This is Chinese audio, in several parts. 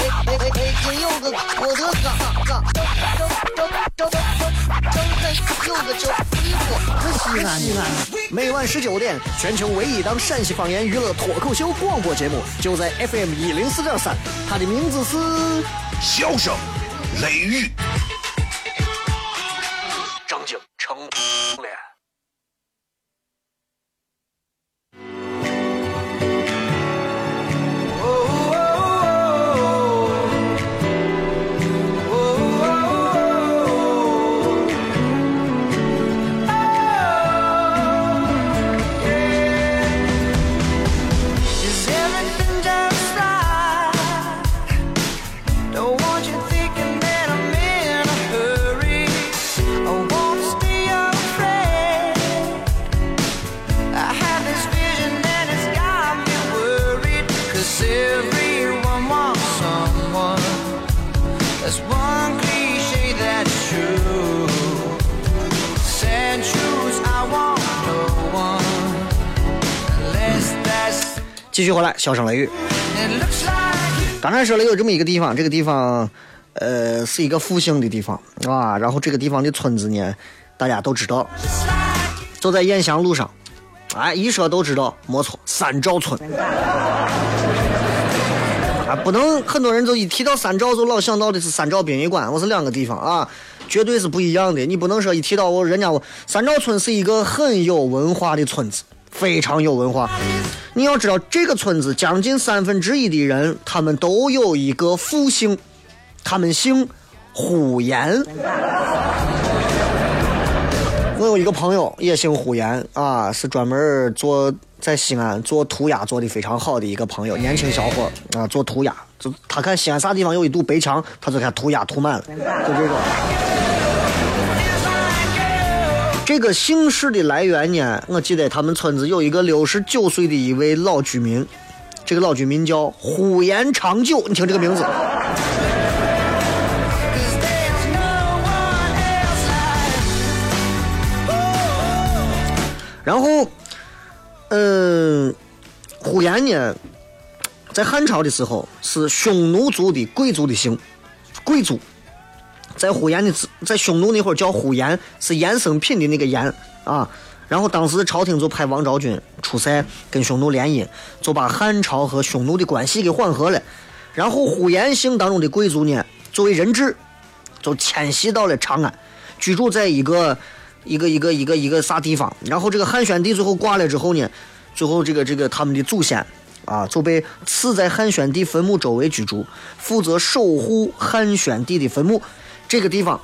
哎哎哎！今有个我的嘎嘎，张张张张张张有个叫衣服，西安西安。每晚十九点，全球唯一档陕西方言娱乐脱口秀广播节目，就在 FM 一零四点三，它的名字是《笑声雷雨》。继续回来，小声雷雨。刚才说了有这么一个地方，这个地方，呃，是一个复兴的地方啊。然后这个地方的村子呢，大家都知道，就在雁翔路上。哎，一说都知道，没错，三兆村。啊，不能很多人就一提到三兆就老想到的是三兆殡仪馆，我是两个地方啊，绝对是不一样的。你不能说一提到我，人家我三兆村是一个很有文化的村子。非常有文化，你要知道，这个村子将近三分之一的人，他们都有一个复姓，他们姓呼延。我有一个朋友也姓呼延啊，是专门做在西安做涂鸦做的非常好的一个朋友，年轻小伙啊，做涂鸦，就他看西安啥地方有一堵白墙，他就看涂鸦涂满了，就这种。这个姓氏的来源呢？我记得他们村子有一个六十九岁的一位老居民，这个老居民叫呼延长久。你听这个名字。然后，嗯，呼延呢，在汉朝的时候是匈奴族的贵族的姓，贵族。在呼延的在匈奴那会儿叫呼延，是衍生品的那个延啊。然后当时朝廷就派王昭君出塞跟匈奴联姻，就把汉朝和匈奴的关系给缓和了。然后呼延姓当中的贵族呢，作为人质，就迁徙到了长安，居住在一个一个一个一个一个啥地方。然后这个汉宣帝最后挂了之后呢，最后这个这个他们的祖先啊就被赐在汉宣帝坟墓周围居住，负责守护汉宣帝的坟墓。这个地方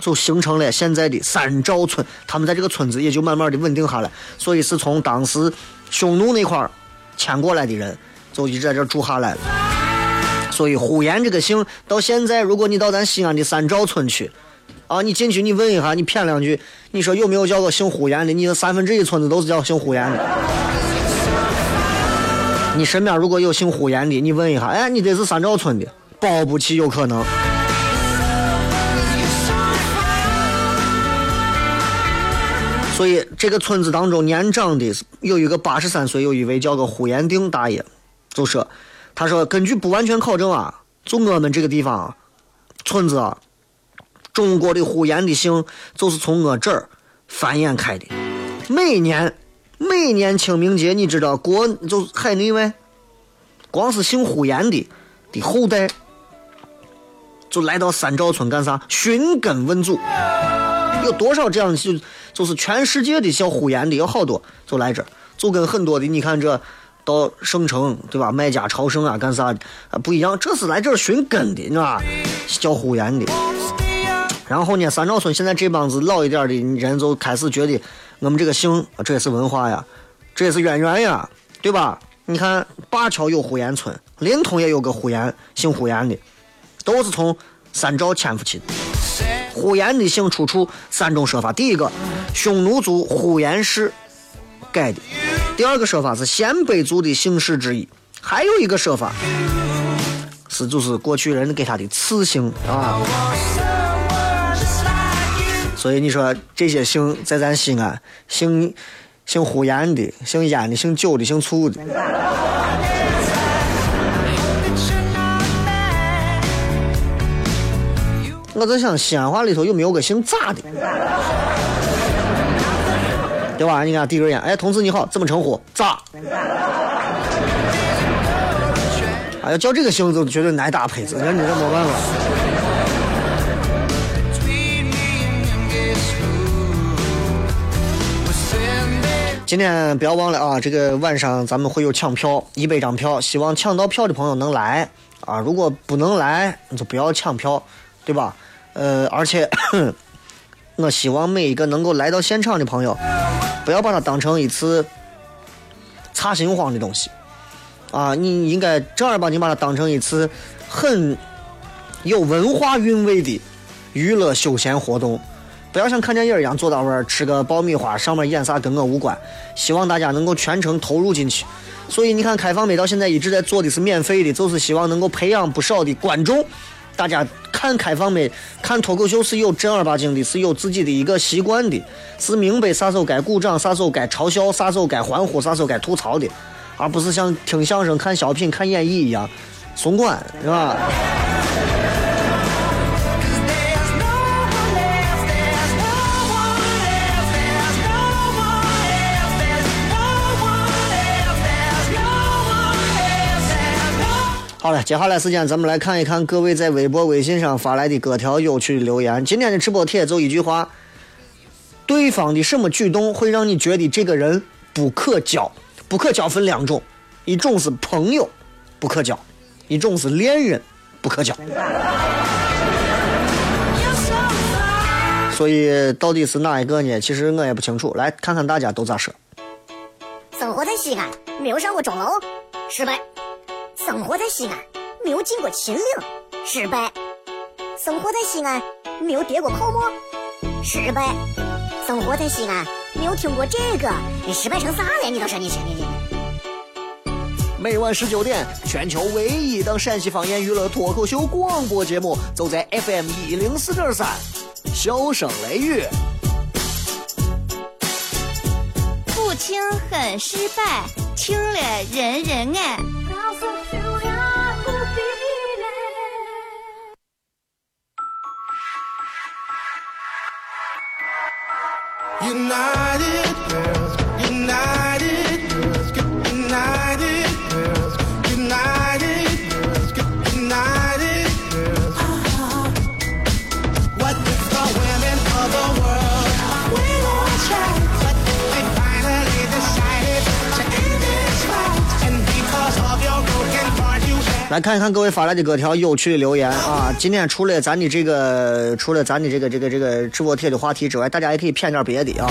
就形成了现在的三赵村，他们在这个村子也就慢慢的稳定下来。所以是从当时匈奴那块儿迁过来的人，就一直在这住下来了。所以呼延这个姓到现在，如果你到咱西安的三赵村去，啊，你进去你问一下，你谝两句，你说有没有叫个姓呼延的？你的三分之一村子都是叫姓呼延的。你身边如果有姓呼延的，你问一下，哎，你这是三兆村的，保不齐有可能。所以这个村子当中年长的有一个八十三岁，有一位叫个呼延定大爷，就说：“他说根据不完全考证啊，就我们这个地方啊村子啊，中国的呼延的姓就是从我这儿繁衍开的。每年每年清明节，你知道国就海内外，光是姓呼延的的后代，就来到三兆村干啥？寻根问祖。”有多少这样就就是全世界的小呼延的有好多，就来这儿，就跟很多的你看这到省城对吧，卖家朝圣啊干啥啊不一样，这是来这儿寻根的，你知道吧？叫呼延的。然后呢，三兆村现在这帮子老一点的人就开始觉得，我们这个姓这也是文化呀，这也是渊源呀，对吧？你看灞桥有呼延村，临潼也有个呼延，姓呼延的，都是从三兆迁出去的。呼延的姓出处三种说法。第一个匈奴族呼延氏改的。第二个说法是鲜卑族的姓氏之一，还有一个说法是就是过去人给他的赐姓啊。所以你说这些姓在咱西安，姓姓呼延的、姓烟的、姓九的、姓醋的。我在想西安话里头有没有个姓咋的，对吧？你看递根烟，哎，同志你好，怎么称呼？咋？哎呀，叫这个姓就绝对挨打胚子，那你这没办法。今天不要忘了啊，这个晚上咱们会有抢票，一百张票，希望抢到票的朋友能来啊。如果不能来，你就不要抢票，对吧？呃，而且，我希望每一个能够来到现场的朋友，不要把它当成一次擦心慌的东西，啊，你应该正儿八经把它当成一次很有文化韵味的娱乐休闲活动，不要像看电影一样坐到那儿吃个爆米花，上面演啥跟我无关。希望大家能够全程投入进去。所以你看，开放美到现在一直在做的是免费的，就是希望能够培养不少的观众。大家看开放没？看脱口秀是有正儿八经的，是有自己的一个习惯的，是明白啥时候该鼓掌，啥时候该嘲笑，啥时候该欢呼，啥时候该吐槽的，而不是像听相声、看小品、看演绎一样松管，是吧？好了，接下来时间咱们来看一看各位在微博、微信上发来的各条有趣的留言。今天的直播帖就一句话：对方的什么举动会让你觉得这个人不可交？不可交分两种，一种是朋友，不可交；一种是恋人，不可交。所以到底是哪一个呢？其实我也不清楚。来看看大家都咋说。生活在西安，没有上过钟楼，失败。生活在西安，没有进过秦岭，失败；生活在西安，没有跌过泡沫，失败；生活在西安，没有听过这个，你失败成啥了？你倒是你你你信？每晚十九点，全球唯一档陕西方言娱乐脱口秀广播节目，就在 FM 一零四点三，笑声雷雨。不听很失败，听了人人爱。United, girl. 来看一看各位发来的各条有趣的留言啊！今天除了咱的这个，除了咱的这个这个这个直播贴的话题之外，大家也可以骗点别的啊。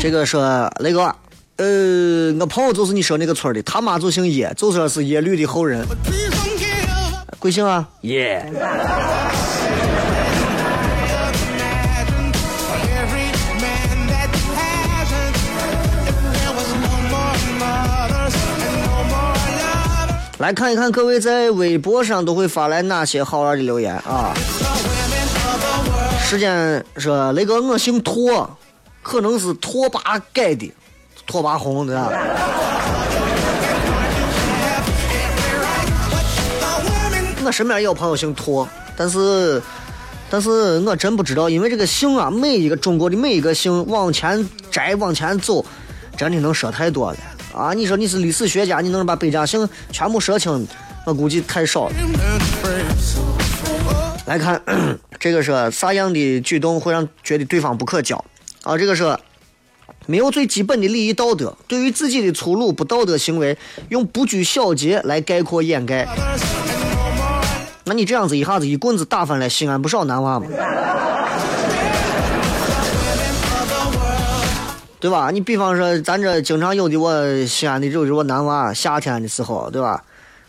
这个说雷哥，呃，我朋友就是你说那个村的，他妈就姓叶，就说是耶律的后人。贵姓啊？叶。来看一看各位在微博上都会发来哪些好玩的留言啊！时间说雷哥，我姓拓，可能是拓跋改的，拓跋宏对吧？我身边也有朋友姓拓，但是，但是我真不知道，因为这个姓啊，每一个中国的每一个姓往前摘往前走，真的能说太多了。啊，你说你是历史学家，你能把百家姓全部说清？我估计太少了。来看，这个是啥样的举动会让觉得对方不可交？啊，这个是没有最基本的礼仪道德，对于自己的粗鲁不道德行为，用不拘小节来概括掩盖。那你这样子一下子一棍子打翻了西安不少男娃嘛？对吧？你比方说，咱这经常有的我西安的就是我男娃，夏天的时候，对吧？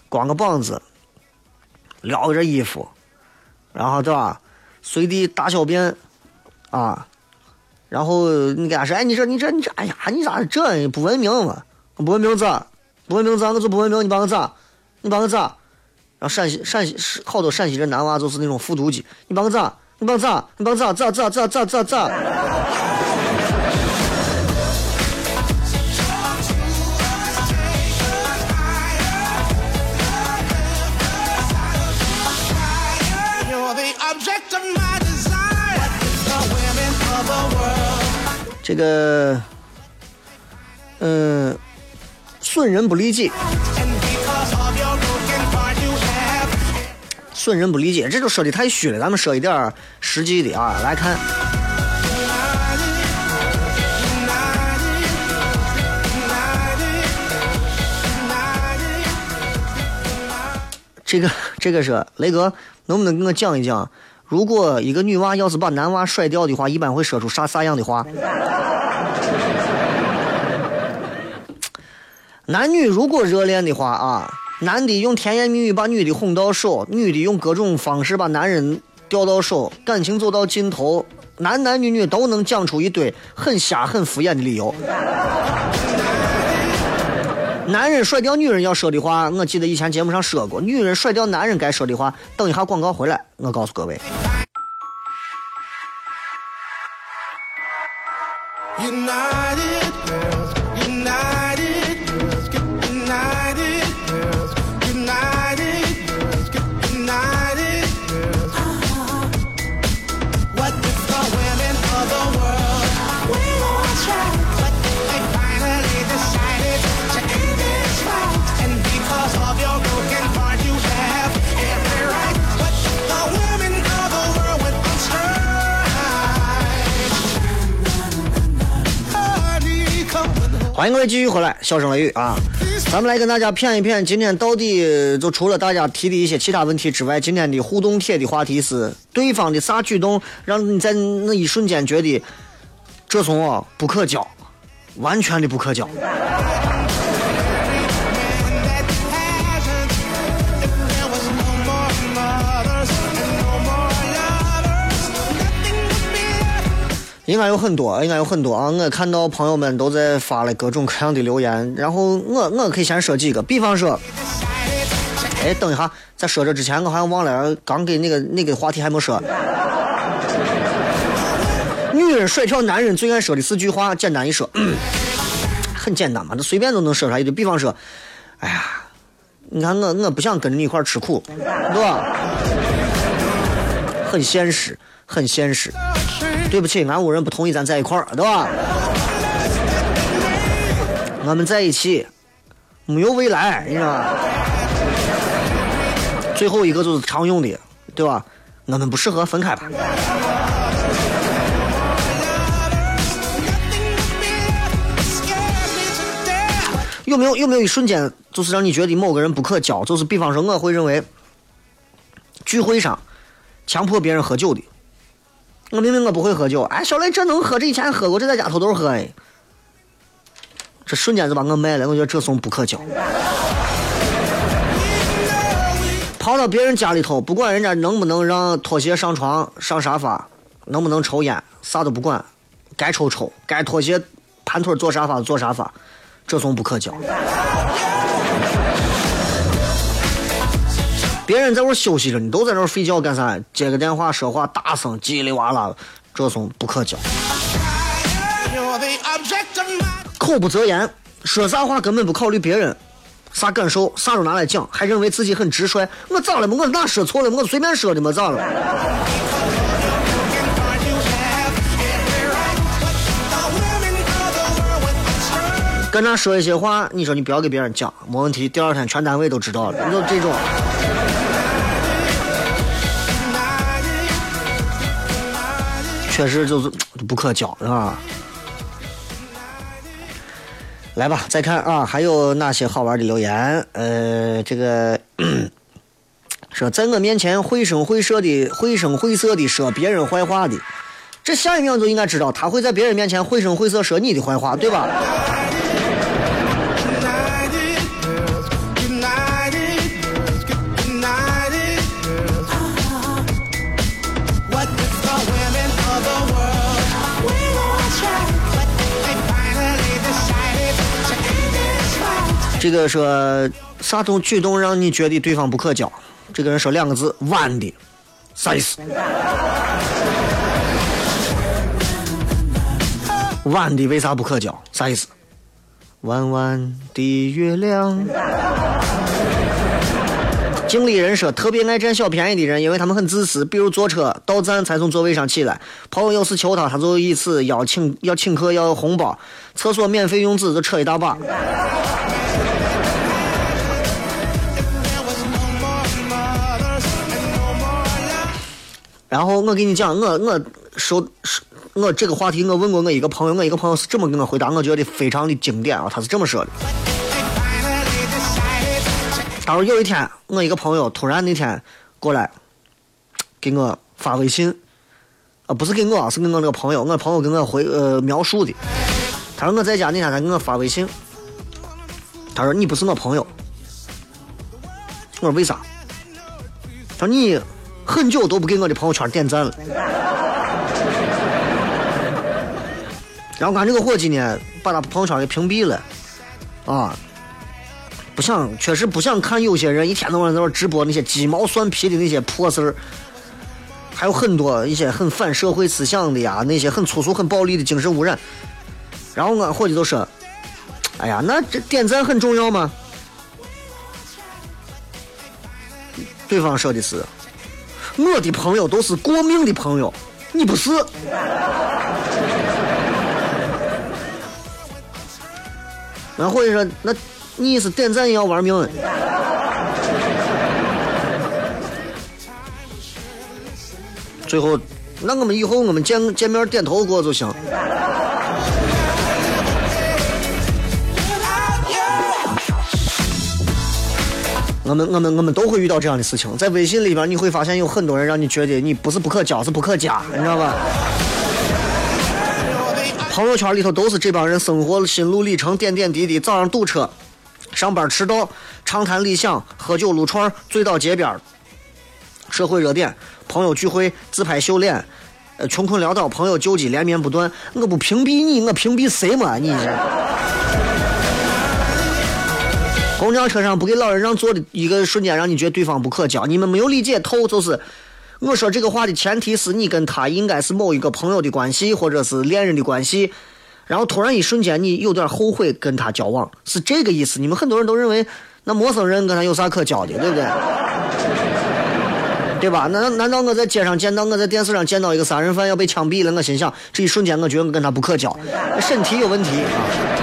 光个膀子，撩着衣服，然后对吧？随地大小便，啊，然后你给他说，哎，你这你这你这，哎呀，你咋这不文明嘛？不文明咋？不文明咋？我就不文明，你把我咋？你把我咋？然后陕西陕西好多陕西人男娃就是那种复读机，你把我咋？你把我咋？你把我咋？咋咋咋咋咋咋？这个，嗯，损人不利己，损人不利己，这就说的太虚了。咱们说一点实际的啊，来看，这个这个是雷哥，能不能给我讲一讲？如果一个女娃要是把男娃甩掉的话，一般会说出啥啥样的话？男女如果热恋的话啊，男的用甜言蜜语把女的哄到手，女的用各种方式把男人钓到手，感情走到尽头，男男女女都能讲出一堆很瞎、很敷衍的理由。男人甩掉女人要说的话，我记得以前节目上说过，女人甩掉男人该说的话，等一下广告回来，我告诉各位。United girls, united 欢迎各位继续回来，笑声雷雨啊！咱们来跟大家谝一谝，今天到底就除了大家提的一些其他问题之外，今天的互动帖的话题是对方的啥举动让你在那一瞬间觉得这怂啊不可交，完全的不可交。应该有很多，应该有很多啊！我看到朋友们都在发了各种各样的留言，然后我我可以先说几个，比方说，哎，等一下，在说这之前，我好像忘了，刚给那个那个话题还没说。女人甩掉男人最爱说的四句话，简单一说，很简单嘛，这随便都能说出来一堆。比方说，哎呀，你看我我不想跟着你一块吃苦，对吧？很现实，很现实。对不起，俺屋人不同意咱在一块儿，对吧？我们在一起没有未来，你知道吧？最后一个就是常用的，对吧？我们不适合分开吧？有没有有没有一瞬间，就是让你觉得某个人不可交？就是比方说，我会认为聚会上强迫别人喝酒的，我明明我不会喝酒，哎，小雷这能喝，这以前喝过，这在家偷偷喝哎，这瞬间就把我卖了，我觉得这怂不可交。跑到别人家里头，不管人家能不能让拖鞋上床、上沙发，能不能抽烟，啥都不管，该抽抽，该拖鞋盘腿坐沙发坐沙发，这怂不可交。别人在屋休息着，你都在那儿睡觉干啥？接个电话说话大声叽里哇啦，这种不可交。口不择言，说啥话根本不考虑别人啥感受，啥都拿来讲，还认为自己很直率。我咋了嘛？我哪说错了？我随便说的嘛，咋了？跟他说一些话，你说你不要给别人讲，没问题。第二天全单位都知道了，就这种。确实就是不可交，是吧？来吧，再看啊，还有哪些好玩的留言？呃，这个 说在我面前绘声绘色的、绘声绘色的说别人坏话的，这下一秒就应该知道他会在别人面前绘声绘色说你的坏话，对吧？这个说啥种举动让你觉得对方不可交？这个人说两个字：弯的，啥意思？弯的为啥不可交？啥意思？弯弯的月亮。经理人说，特别爱占小便宜的人，因为他们很自私，比如坐车到站才从座位上起来，朋友要是求他，他就以此要请要请客要红包，厕所免费用纸就扯一大把。然后我给你讲，我我说我这个话题，我问过我一个朋友，我一个朋友是这么跟我回答，我觉得非常的经典啊，他是这么说的。他说有一天，我一个朋友突然那天过来给我发微信，啊，不是给我，是给我那个朋友，我朋友跟我回呃描述的。他说我在家那天他给我发微信，他说你不是我朋友。我说为啥？他说你很久都不给我的朋友圈点赞了。然后俺这个伙计呢，把他朋友圈给屏蔽了，啊。不想，确实不想看有些人一天到晚在那直播那些鸡毛蒜皮的那些破事儿，还有很多一些很反社会思想的呀，那些很粗俗、很暴力的精神污染。然后俺伙计就说：“哎呀，那这点赞很重要吗？”对方说的是：“我的朋友都是过命的朋友，你不是。”那或者说：“那。”你是点赞也要玩命？最后，那我们以后我们见见面点头过就行。我们我们我们都会遇到这样的事情，在微信里边你会发现有很多人让你觉得你不是不可交，是不可加，你知道吧？朋友圈里头都是这帮人生活心路历程，点点滴滴，早上堵车。上班迟到，畅谈理想，喝酒撸串，醉倒街边社会热点，朋友聚会，自拍秀脸，呃，穷困潦倒，朋友救济，连绵不断。我不屏蔽你，我屏蔽谁嘛？你。公交车上不给老人让座的一个瞬间，让你觉得对方不可交。你们没有理解透，就是我说这个话的前提是你跟他应该是某一个朋友的关系，或者是恋人的关系。然后突然一瞬间，你有点后悔跟他交往，是这个意思。你们很多人都认为，那陌生人跟他有啥可交的，对不对？对吧？难难道我在街上见到，我在电视上见到一个杀人犯要被枪毙了，我心想，这一瞬间我觉得我跟他不可交，身体有问题啊。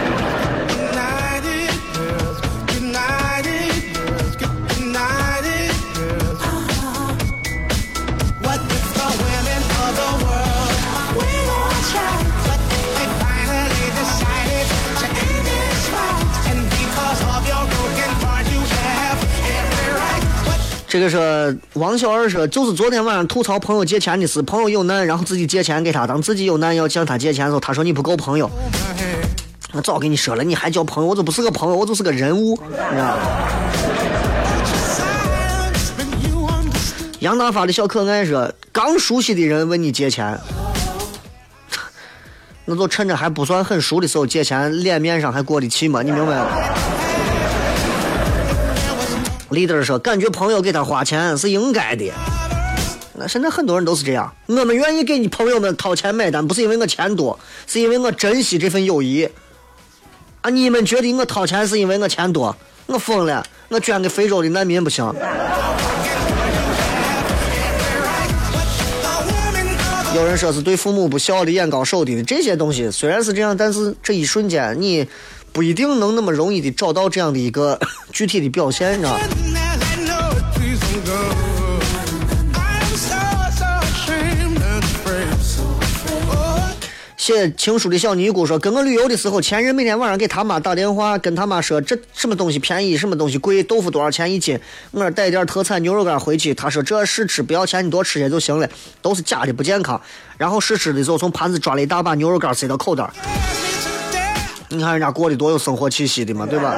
这个说王小二说，就是昨天晚上吐槽朋友借钱的事，朋友有难，然后自己借钱给他，当自己有难要向他借钱的时候，他说你不够朋友。我早跟你说了，你还叫朋友？我就不是个朋友，我就是个人物，你知道吗杨大发的小可爱说，刚熟悉的人问你借钱，那就趁着还不算很熟的时候借钱，脸面上还过得去吗？你明白吗？leader 说：“感觉朋友给他花钱是应该的。那现在很多人都是这样。我们愿意给你朋友们掏钱买单，不是因为我钱多，是因为我珍惜这份友谊。啊，你们觉得我掏钱是因为我钱多？我疯了！我捐给非洲的难民不行？有人说是对父母不孝的、眼高手低的这些东西，虽然是这样，但是这一瞬间你。”不一定能那么容易的找到这样的一个 具体的表现，你知道写情书的小尼姑说：“跟我旅游的时候，前任每天晚上给他妈打电话，跟他妈说这什么东西便宜，什么东西贵，豆腐多少钱一斤。我说带点特产牛肉干回去，他说这试吃不要钱，你多吃些就行了，都是假的，不健康。然后试吃的时候，从盘子抓了一大把牛肉干塞到口袋。”你看人家过得多有生活气息的嘛，对吧？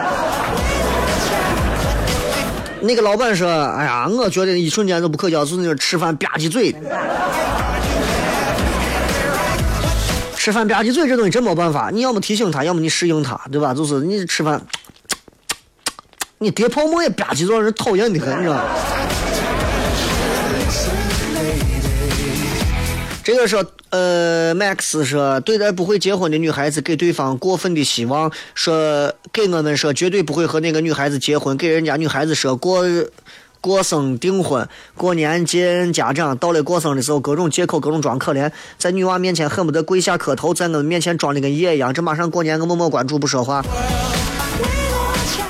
那个老板说：“哎呀，我觉得一瞬间都不可交，就是那吃饭吧唧嘴。吃饭吧唧嘴这东西真没办法，你要么提醒他，要么你适应他，对吧？就是你吃饭，你叠泡沫也吧唧着让人讨厌的很，你知道吗？这个说，呃，Max 说，对待不会结婚的女孩子给对方过分的希望，说给我们说绝对不会和那个女孩子结婚，给人家女孩子说过过生订婚，过年见家长，到了过生的时候各种借口，各种装可怜，在女娃面前恨不得跪下磕头，在我们面前装的跟爷一样。这马上过年，我默默关注不说话。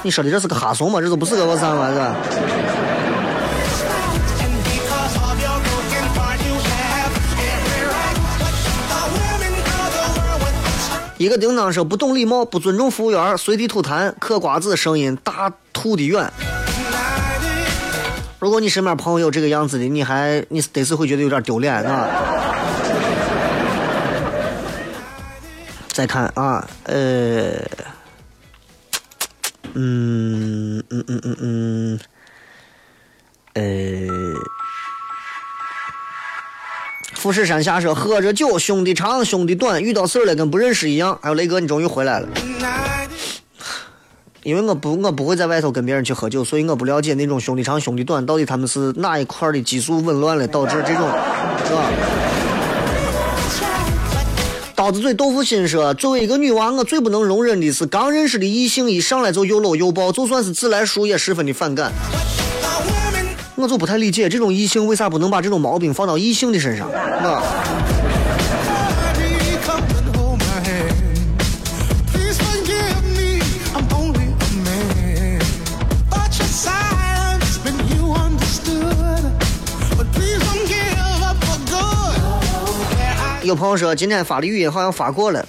你说的这是个哈怂吗？这都不是个我啥玩意儿？一个叮当说不懂礼貌，不尊重服务员，随地吐痰，嗑瓜子，声音大，吐的远。如果你身边朋友有这个样子的，你还你得是会觉得有点丢脸啊。再看啊，呃，嗯嗯嗯嗯嗯，呃。富士山下说：“喝着酒，兄弟长，兄弟短，遇到事儿了跟不认识一样。”还有雷哥，你终于回来了。因为我不我不会在外头跟别人去喝酒，所以我不了解那种兄弟长兄弟短到底他们是哪一块儿的激素紊乱了导致这种，是吧？刀子嘴豆腐心说，作为一个女娃，我最不能容忍的是刚认识的异性一上来就又搂又抱，就算是自来熟也十分的反感。我就不太理解这种异性为啥不能把这种毛病放到异性的身上，啊？有朋友说今天发的语音好像发过了，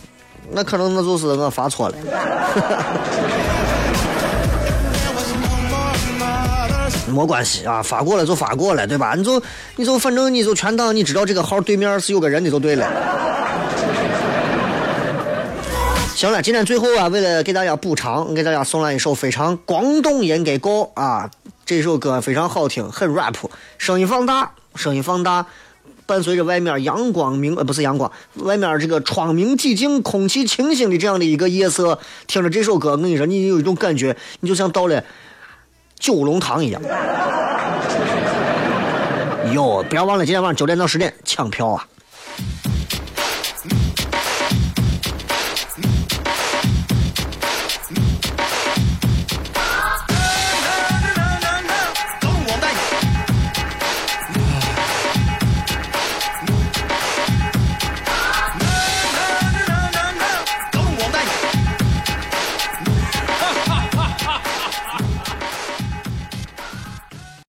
那可能那就是我发错了。没关系啊，发过了就发过了，对吧？你就你就反正你就全当你知道这个号对面是有个人的就对了。行了，今天最后啊，为了给大家补偿，给大家送来一首非常广东人给歌啊，这首歌非常好听，很 rap，声音放大，声音放大，伴随着外面阳光明呃不是阳光，外面这个窗明几净、空气清新的这样的一个夜色，听着这首歌，我跟你说，你有一种感觉，你就像到了九龙塘一样。哟，不要忘了今天晚上九点到十点抢票啊！